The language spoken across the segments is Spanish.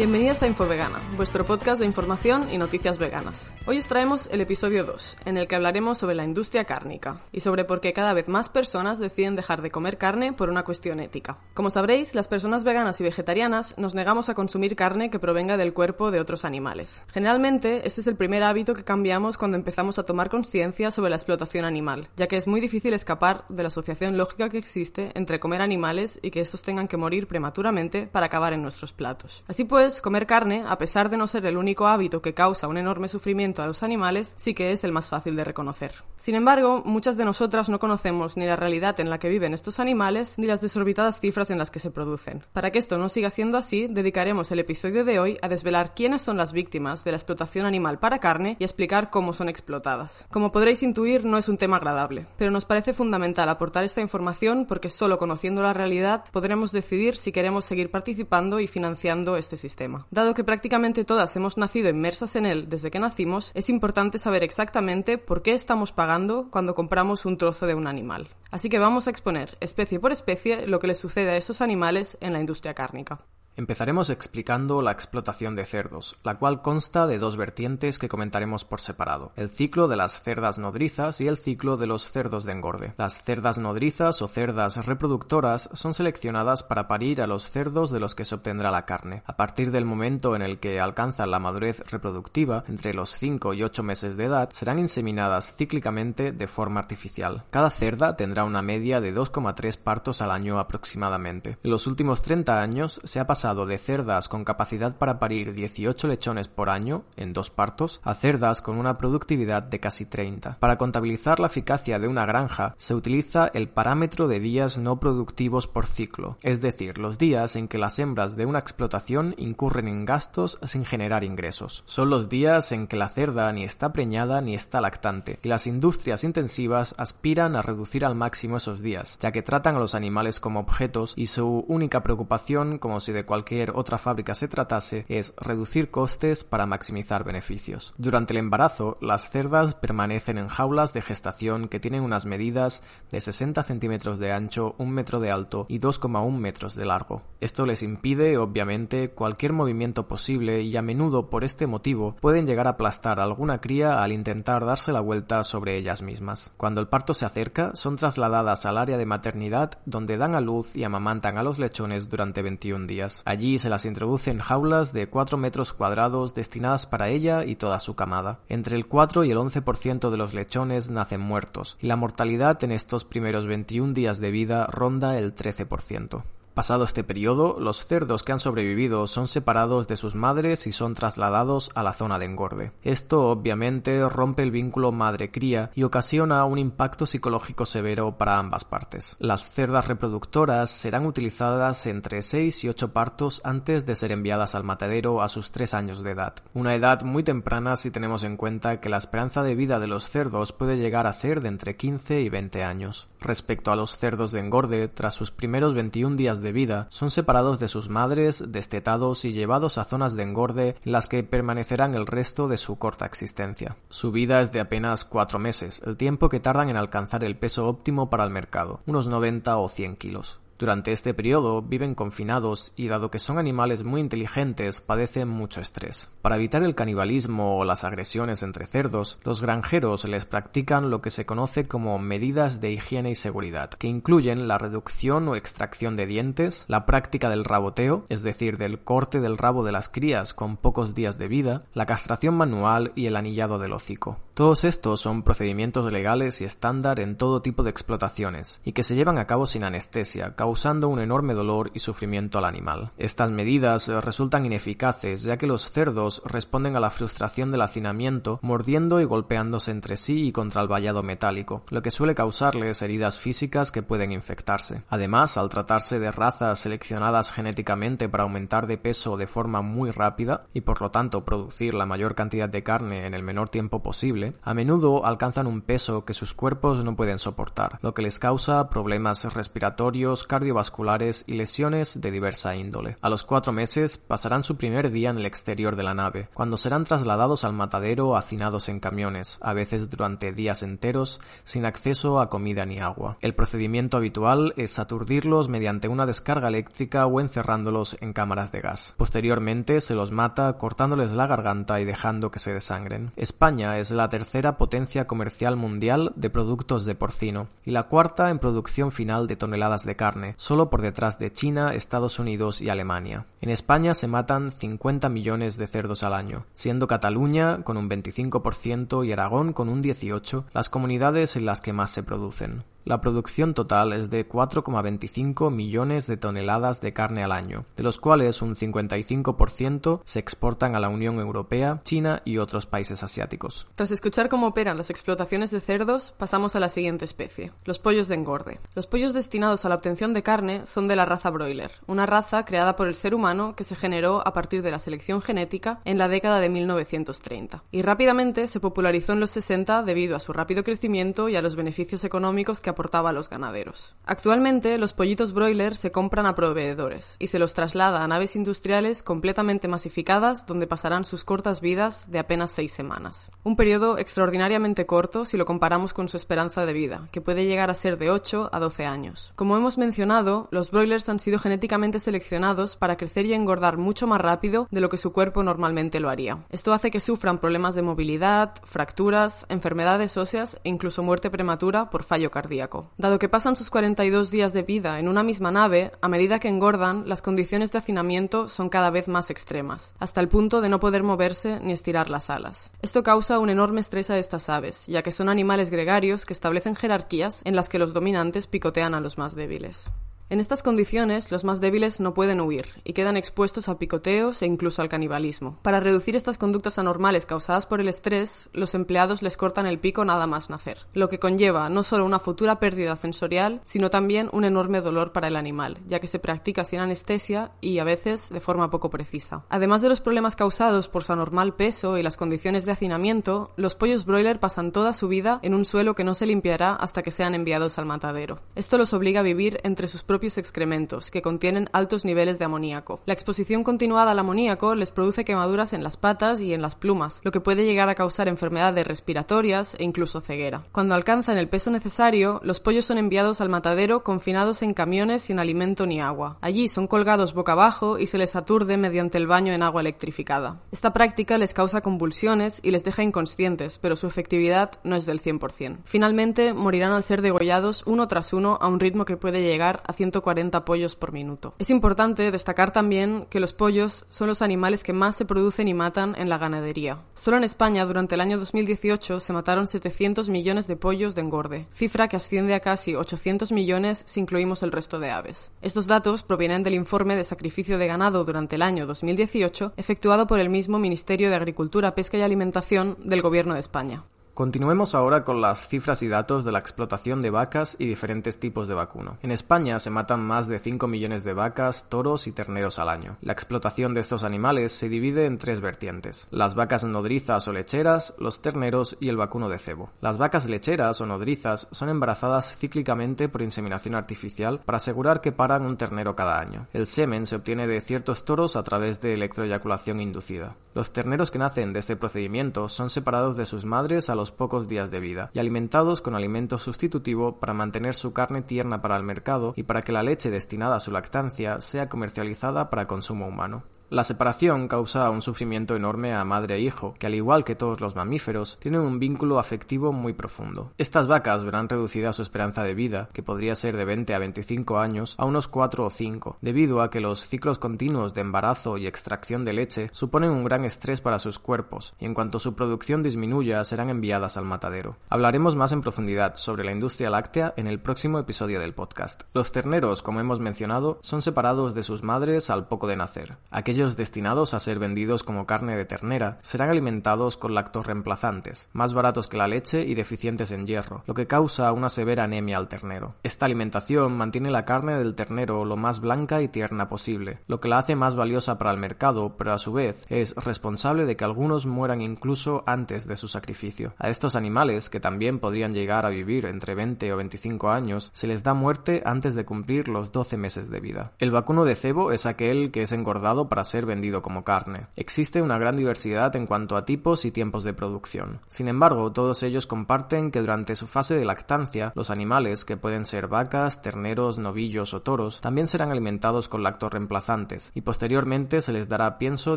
Bienvenidas a Infovegana, vuestro podcast de información y noticias veganas. Hoy os traemos el episodio 2, en el que hablaremos sobre la industria cárnica y sobre por qué cada vez más personas deciden dejar de comer carne por una cuestión ética. Como sabréis, las personas veganas y vegetarianas nos negamos a consumir carne que provenga del cuerpo de otros animales. Generalmente, este es el primer hábito que cambiamos cuando empezamos a tomar conciencia sobre la explotación animal, ya que es muy difícil escapar de la asociación lógica que existe entre comer animales y que estos tengan que morir prematuramente para acabar en nuestros platos. Así pues, comer carne, a pesar de no ser el único hábito que causa un enorme sufrimiento a los animales, sí que es el más fácil de reconocer. Sin embargo, muchas de nosotras no conocemos ni la realidad en la que viven estos animales, ni las desorbitadas cifras en las que se producen. Para que esto no siga siendo así, dedicaremos el episodio de hoy a desvelar quiénes son las víctimas de la explotación animal para carne y explicar cómo son explotadas. Como podréis intuir, no es un tema agradable, pero nos parece fundamental aportar esta información porque solo conociendo la realidad podremos decidir si queremos seguir participando y financiando este sistema. Dado que prácticamente todas hemos nacido inmersas en él desde que nacimos, es importante saber exactamente por qué estamos pagando cuando compramos un trozo de un animal. Así que vamos a exponer, especie por especie, lo que les sucede a esos animales en la industria cárnica. Empezaremos explicando la explotación de cerdos, la cual consta de dos vertientes que comentaremos por separado, el ciclo de las cerdas nodrizas y el ciclo de los cerdos de engorde. Las cerdas nodrizas o cerdas reproductoras son seleccionadas para parir a los cerdos de los que se obtendrá la carne. A partir del momento en el que alcanzan la madurez reproductiva, entre los 5 y 8 meses de edad, serán inseminadas cíclicamente de forma artificial. Cada cerda tendrá una media de 2,3 partos al año aproximadamente. En los últimos 30 años se ha pasado de cerdas con capacidad para parir 18 lechones por año, en dos partos, a cerdas con una productividad de casi 30. Para contabilizar la eficacia de una granja, se utiliza el parámetro de días no productivos por ciclo, es decir, los días en que las hembras de una explotación incurren en gastos sin generar ingresos. Son los días en que la cerda ni está preñada ni está lactante, y las industrias intensivas aspiran a reducir al máximo esos días, ya que tratan a los animales como objetos y su única preocupación, como si de cualquier otra fábrica se tratase es reducir costes para maximizar beneficios. Durante el embarazo, las cerdas permanecen en jaulas de gestación que tienen unas medidas de 60 centímetros de ancho, 1 metro de alto y 2,1 metros de largo. Esto les impide, obviamente, cualquier movimiento posible y a menudo por este motivo pueden llegar a aplastar a alguna cría al intentar darse la vuelta sobre ellas mismas. Cuando el parto se acerca, son trasladadas al área de maternidad donde dan a luz y amamantan a los lechones durante 21 días. Allí se las introduce en jaulas de 4 metros cuadrados destinadas para ella y toda su camada. Entre el 4 y el 11% de los lechones nacen muertos, y la mortalidad en estos primeros 21 días de vida ronda el 13%. Pasado este periodo, los cerdos que han sobrevivido son separados de sus madres y son trasladados a la zona de engorde. Esto obviamente rompe el vínculo madre-cría y ocasiona un impacto psicológico severo para ambas partes. Las cerdas reproductoras serán utilizadas entre 6 y 8 partos antes de ser enviadas al matadero a sus 3 años de edad. Una edad muy temprana si tenemos en cuenta que la esperanza de vida de los cerdos puede llegar a ser de entre 15 y 20 años. Respecto a los cerdos de engorde, tras sus primeros 21 días de vida son separados de sus madres, destetados y llevados a zonas de engorde en las que permanecerán el resto de su corta existencia. Su vida es de apenas cuatro meses, el tiempo que tardan en alcanzar el peso óptimo para el mercado, unos 90 o 100 kilos. Durante este periodo viven confinados y dado que son animales muy inteligentes padecen mucho estrés. Para evitar el canibalismo o las agresiones entre cerdos, los granjeros les practican lo que se conoce como medidas de higiene y seguridad, que incluyen la reducción o extracción de dientes, la práctica del raboteo, es decir, del corte del rabo de las crías con pocos días de vida, la castración manual y el anillado del hocico. Todos estos son procedimientos legales y estándar en todo tipo de explotaciones, y que se llevan a cabo sin anestesia, causando un enorme dolor y sufrimiento al animal. Estas medidas resultan ineficaces ya que los cerdos responden a la frustración del hacinamiento mordiendo y golpeándose entre sí y contra el vallado metálico, lo que suele causarles heridas físicas que pueden infectarse. Además, al tratarse de razas seleccionadas genéticamente para aumentar de peso de forma muy rápida y por lo tanto producir la mayor cantidad de carne en el menor tiempo posible, a menudo alcanzan un peso que sus cuerpos no pueden soportar, lo que les causa problemas respiratorios, cardiovasculares y lesiones de diversa índole. A los cuatro meses pasarán su primer día en el exterior de la nave, cuando serán trasladados al matadero hacinados en camiones, a veces durante días enteros, sin acceso a comida ni agua. El procedimiento habitual es aturdirlos mediante una descarga eléctrica o encerrándolos en cámaras de gas. Posteriormente se los mata cortándoles la garganta y dejando que se desangren. España es la tercera potencia comercial mundial de productos de porcino y la cuarta en producción final de toneladas de carne, solo por detrás de China, Estados Unidos y Alemania. En España se matan 50 millones de cerdos al año, siendo Cataluña con un 25% y Aragón con un 18% las comunidades en las que más se producen. La producción total es de 4,25 millones de toneladas de carne al año, de los cuales un 55% se exportan a la Unión Europea, China y otros países asiáticos. Tras escuchar cómo operan las explotaciones de cerdos, pasamos a la siguiente especie, los pollos de engorde. Los pollos destinados a la obtención de carne son de la raza broiler, una raza creada por el ser humano que se generó a partir de la selección genética en la década de 1930 y rápidamente se popularizó en los 60 debido a su rápido crecimiento y a los beneficios económicos que aportaba a los ganaderos. Actualmente, los pollitos broiler se compran a proveedores y se los traslada a naves industriales completamente masificadas donde pasarán sus cortas vidas de apenas seis semanas. Un periodo extraordinariamente corto si lo comparamos con su esperanza de vida, que puede llegar a ser de 8 a 12 años. Como hemos mencionado, los broilers han sido genéticamente seleccionados para crecer y engordar mucho más rápido de lo que su cuerpo normalmente lo haría. Esto hace que sufran problemas de movilidad, fracturas, enfermedades óseas e incluso muerte prematura por fallo cardíaco. Dado que pasan sus 42 días de vida en una misma nave, a medida que engordan, las condiciones de hacinamiento son cada vez más extremas, hasta el punto de no poder moverse ni estirar las alas. Esto causa un enorme estrés a estas aves, ya que son animales gregarios que establecen jerarquías en las que los dominantes picotean a los más débiles. En estas condiciones, los más débiles no pueden huir y quedan expuestos a picoteos e incluso al canibalismo. Para reducir estas conductas anormales causadas por el estrés, los empleados les cortan el pico nada más nacer, lo que conlleva no solo una futura pérdida sensorial, sino también un enorme dolor para el animal, ya que se practica sin anestesia y a veces de forma poco precisa. Además de los problemas causados por su anormal peso y las condiciones de hacinamiento, los pollos broiler pasan toda su vida en un suelo que no se limpiará hasta que sean enviados al matadero. Esto los obliga a vivir entre sus propios excrementos, que contienen altos niveles de amoníaco. La exposición continuada al amoníaco les produce quemaduras en las patas y en las plumas, lo que puede llegar a causar enfermedades respiratorias e incluso ceguera. Cuando alcanzan el peso necesario, los pollos son enviados al matadero confinados en camiones sin alimento ni agua. Allí son colgados boca abajo y se les aturde mediante el baño en agua electrificada. Esta práctica les causa convulsiones y les deja inconscientes, pero su efectividad no es del 100%. Finalmente, morirán al ser degollados uno tras uno a un ritmo que puede llegar a 140 pollos por minuto. Es importante destacar también que los pollos son los animales que más se producen y matan en la ganadería. Solo en España durante el año 2018 se mataron 700 millones de pollos de engorde, cifra que asciende a casi 800 millones si incluimos el resto de aves. Estos datos provienen del informe de sacrificio de ganado durante el año 2018 efectuado por el mismo Ministerio de Agricultura, Pesca y Alimentación del Gobierno de España. Continuemos ahora con las cifras y datos de la explotación de vacas y diferentes tipos de vacuno. En España se matan más de 5 millones de vacas, toros y terneros al año. La explotación de estos animales se divide en tres vertientes. Las vacas nodrizas o lecheras, los terneros y el vacuno de cebo. Las vacas lecheras o nodrizas son embarazadas cíclicamente por inseminación artificial para asegurar que paran un ternero cada año. El semen se obtiene de ciertos toros a través de electroeyaculación inducida. Los terneros que nacen de este procedimiento son separados de sus madres a los pocos días de vida y alimentados con alimento sustitutivo para mantener su carne tierna para el mercado y para que la leche destinada a su lactancia sea comercializada para consumo humano. La separación causa un sufrimiento enorme a madre e hijo, que al igual que todos los mamíferos, tienen un vínculo afectivo muy profundo. Estas vacas verán reducida su esperanza de vida, que podría ser de 20 a 25 años, a unos 4 o 5, debido a que los ciclos continuos de embarazo y extracción de leche suponen un gran estrés para sus cuerpos, y en cuanto su producción disminuya serán enviadas al matadero. Hablaremos más en profundidad sobre la industria láctea en el próximo episodio del podcast. Los terneros, como hemos mencionado, son separados de sus madres al poco de nacer. Aquellos destinados a ser vendidos como carne de ternera serán alimentados con lactorreemplazantes, más baratos que la leche y deficientes en hierro, lo que causa una severa anemia al ternero. Esta alimentación mantiene la carne del ternero lo más blanca y tierna posible, lo que la hace más valiosa para el mercado, pero a su vez es responsable de que algunos mueran incluso antes de su sacrificio. A estos animales, que también podrían llegar a vivir entre 20 o 25 años, se les da muerte antes de cumplir los 12 meses de vida. El vacuno de cebo es aquel que es engordado para ser vendido como carne. Existe una gran diversidad en cuanto a tipos y tiempos de producción. Sin embargo, todos ellos comparten que durante su fase de lactancia, los animales, que pueden ser vacas, terneros, novillos o toros, también serán alimentados con lactorreemplazantes y posteriormente se les dará pienso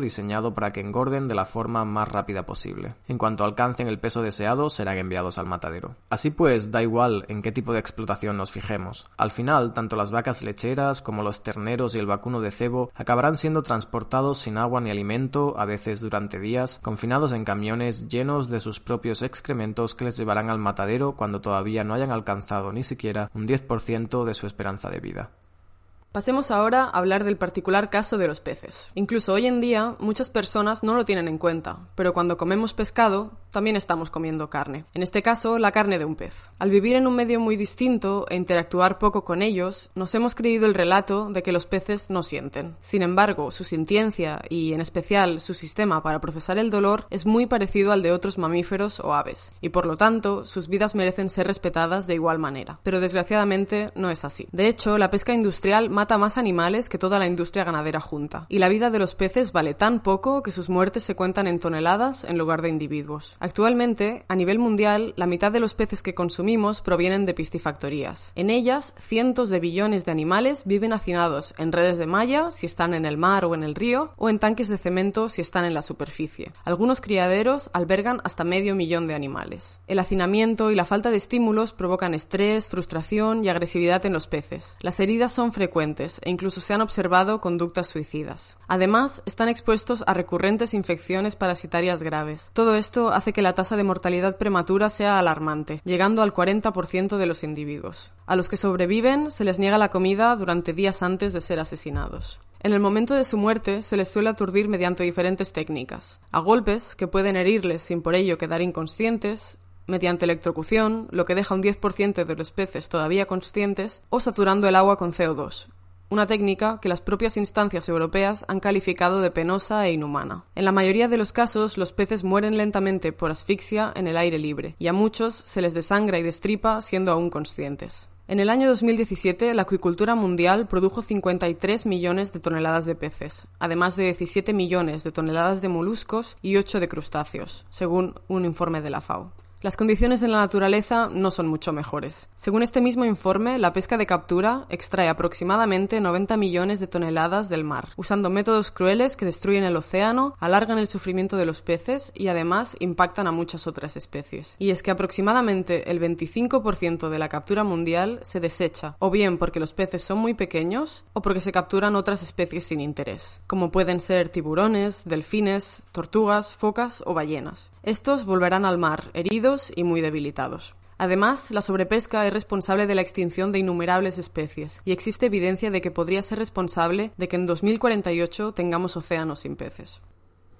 diseñado para que engorden de la forma más rápida posible. En cuanto alcancen el peso deseado, serán enviados al matadero. Así pues, da igual en qué tipo de explotación nos fijemos. Al final, tanto las vacas lecheras como los terneros y el vacuno de cebo acabarán siendo transportados sin agua ni alimento, a veces durante días, confinados en camiones llenos de sus propios excrementos que les llevarán al matadero cuando todavía no hayan alcanzado ni siquiera un 10% de su esperanza de vida. Pasemos ahora a hablar del particular caso de los peces. Incluso hoy en día muchas personas no lo tienen en cuenta, pero cuando comemos pescado también estamos comiendo carne. En este caso, la carne de un pez. Al vivir en un medio muy distinto e interactuar poco con ellos, nos hemos creído el relato de que los peces no sienten. Sin embargo, su sintiencia y en especial su sistema para procesar el dolor es muy parecido al de otros mamíferos o aves, y por lo tanto sus vidas merecen ser respetadas de igual manera. Pero desgraciadamente no es así. De hecho, la pesca industrial mata más animales que toda la industria ganadera junta, y la vida de los peces vale tan poco que sus muertes se cuentan en toneladas en lugar de individuos. Actualmente, a nivel mundial, la mitad de los peces que consumimos provienen de piscifactorías. En ellas, cientos de billones de animales viven hacinados en redes de malla si están en el mar o en el río, o en tanques de cemento si están en la superficie. Algunos criaderos albergan hasta medio millón de animales. El hacinamiento y la falta de estímulos provocan estrés, frustración y agresividad en los peces. Las heridas son frecuentes e incluso se han observado conductas suicidas. Además, están expuestos a recurrentes infecciones parasitarias graves. Todo esto hace que la tasa de mortalidad prematura sea alarmante, llegando al 40% de los individuos. A los que sobreviven se les niega la comida durante días antes de ser asesinados. En el momento de su muerte se les suele aturdir mediante diferentes técnicas, a golpes que pueden herirles sin por ello quedar inconscientes, mediante electrocución, lo que deja un 10% de los peces todavía conscientes, o saturando el agua con CO2, una técnica que las propias instancias europeas han calificado de penosa e inhumana. En la mayoría de los casos, los peces mueren lentamente por asfixia en el aire libre, y a muchos se les desangra y destripa siendo aún conscientes. En el año 2017, la acuicultura mundial produjo 53 millones de toneladas de peces, además de 17 millones de toneladas de moluscos y 8 de crustáceos, según un informe de la FAO. Las condiciones en la naturaleza no son mucho mejores. Según este mismo informe, la pesca de captura extrae aproximadamente 90 millones de toneladas del mar, usando métodos crueles que destruyen el océano, alargan el sufrimiento de los peces y además impactan a muchas otras especies. Y es que aproximadamente el 25% de la captura mundial se desecha, o bien porque los peces son muy pequeños, o porque se capturan otras especies sin interés, como pueden ser tiburones, delfines, tortugas, focas o ballenas. Estos volverán al mar, heridos y muy debilitados. Además, la sobrepesca es responsable de la extinción de innumerables especies, y existe evidencia de que podría ser responsable de que en 2048 tengamos océanos sin peces.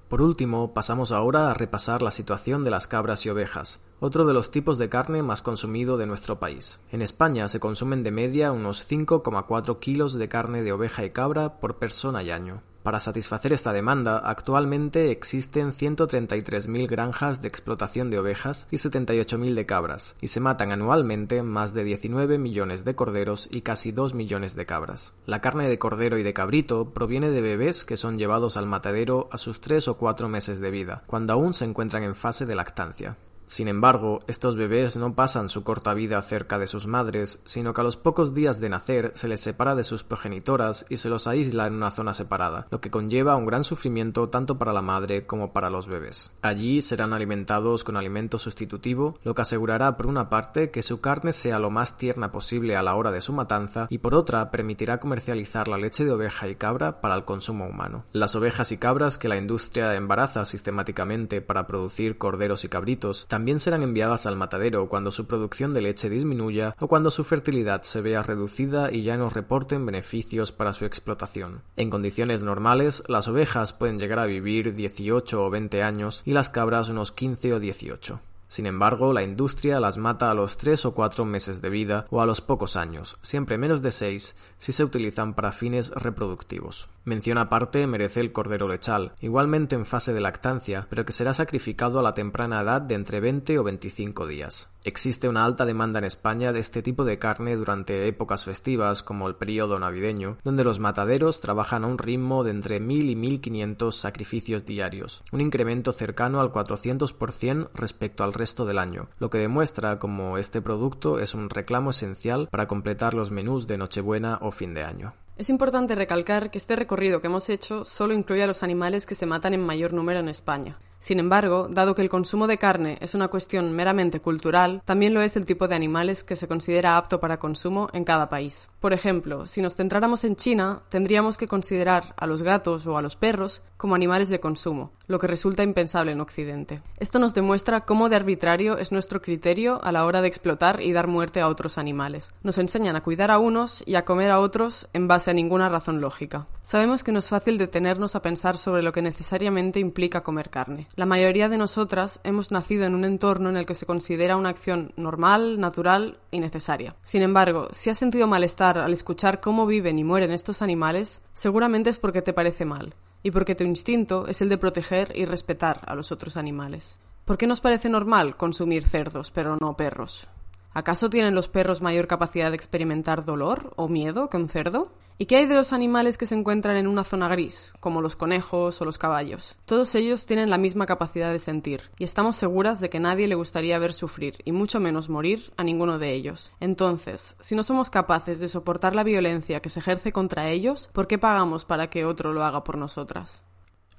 Por último, pasamos ahora a repasar la situación de las cabras y ovejas, otro de los tipos de carne más consumido de nuestro país. En España se consumen de media unos 5,4 kilos de carne de oveja y cabra por persona y año. Para satisfacer esta demanda, actualmente existen 133.000 granjas de explotación de ovejas y 78.000 de cabras, y se matan anualmente más de 19 millones de corderos y casi 2 millones de cabras. La carne de cordero y de cabrito proviene de bebés que son llevados al matadero a sus 3 o 4 meses de vida, cuando aún se encuentran en fase de lactancia. Sin embargo, estos bebés no pasan su corta vida cerca de sus madres, sino que a los pocos días de nacer se les separa de sus progenitoras y se los aísla en una zona separada, lo que conlleva un gran sufrimiento tanto para la madre como para los bebés. Allí serán alimentados con alimento sustitutivo, lo que asegurará por una parte que su carne sea lo más tierna posible a la hora de su matanza y por otra permitirá comercializar la leche de oveja y cabra para el consumo humano. Las ovejas y cabras que la industria embaraza sistemáticamente para producir corderos y cabritos También serán enviadas al matadero cuando su producción de leche disminuya o cuando su fertilidad se vea reducida y ya no reporten beneficios para su explotación. En condiciones normales, las ovejas pueden llegar a vivir 18 o 20 años y las cabras unos 15 o 18. Sin embargo, la industria las mata a los tres o cuatro meses de vida o a los pocos años, siempre menos de seis si se utilizan para fines reproductivos. Mención aparte merece el cordero lechal, igualmente en fase de lactancia, pero que será sacrificado a la temprana edad de entre 20 o 25 días. Existe una alta demanda en España de este tipo de carne durante épocas festivas como el periodo navideño, donde los mataderos trabajan a un ritmo de entre 1000 y 1500 sacrificios diarios, un incremento cercano al 400% respecto al resto del año, lo que demuestra como este producto es un reclamo esencial para completar los menús de Nochebuena o fin de año. Es importante recalcar que este recorrido que hemos hecho solo incluye a los animales que se matan en mayor número en España. Sin embargo, dado que el consumo de carne es una cuestión meramente cultural, también lo es el tipo de animales que se considera apto para consumo en cada país. Por ejemplo, si nos centráramos en China, tendríamos que considerar a los gatos o a los perros como animales de consumo, lo que resulta impensable en Occidente. Esto nos demuestra cómo de arbitrario es nuestro criterio a la hora de explotar y dar muerte a otros animales. Nos enseñan a cuidar a unos y a comer a otros en base a ninguna razón lógica. Sabemos que no es fácil detenernos a pensar sobre lo que necesariamente implica comer carne. La mayoría de nosotras hemos nacido en un entorno en el que se considera una acción normal, natural y necesaria. Sin embargo, si has sentido malestar al escuchar cómo viven y mueren estos animales, seguramente es porque te parece mal, y porque tu instinto es el de proteger y respetar a los otros animales. ¿Por qué nos parece normal consumir cerdos, pero no perros? ¿Acaso tienen los perros mayor capacidad de experimentar dolor o miedo que un cerdo? ¿Y qué hay de los animales que se encuentran en una zona gris, como los conejos o los caballos? Todos ellos tienen la misma capacidad de sentir, y estamos seguras de que nadie le gustaría ver sufrir, y mucho menos morir, a ninguno de ellos. Entonces, si no somos capaces de soportar la violencia que se ejerce contra ellos, ¿por qué pagamos para que otro lo haga por nosotras?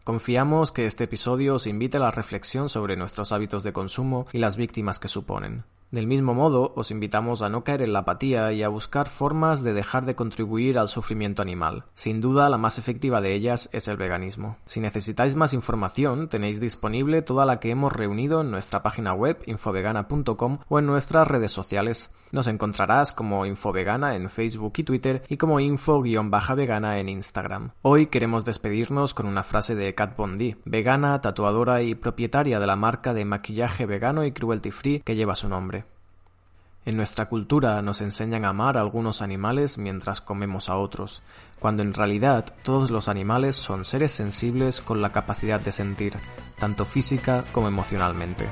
Confiamos que este episodio os invite a la reflexión sobre nuestros hábitos de consumo y las víctimas que suponen. Del mismo modo, os invitamos a no caer en la apatía y a buscar formas de dejar de contribuir al sufrimiento animal. Sin duda, la más efectiva de ellas es el veganismo. Si necesitáis más información, tenéis disponible toda la que hemos reunido en nuestra página web infovegana.com o en nuestras redes sociales. Nos encontrarás como Infovegana en Facebook y Twitter y como info-vegana en Instagram. Hoy queremos despedirnos con una frase de Kat Bondi, vegana, tatuadora y propietaria de la marca de maquillaje vegano y cruelty free que lleva su nombre. En nuestra cultura nos enseñan a amar a algunos animales mientras comemos a otros, cuando en realidad todos los animales son seres sensibles con la capacidad de sentir, tanto física como emocionalmente.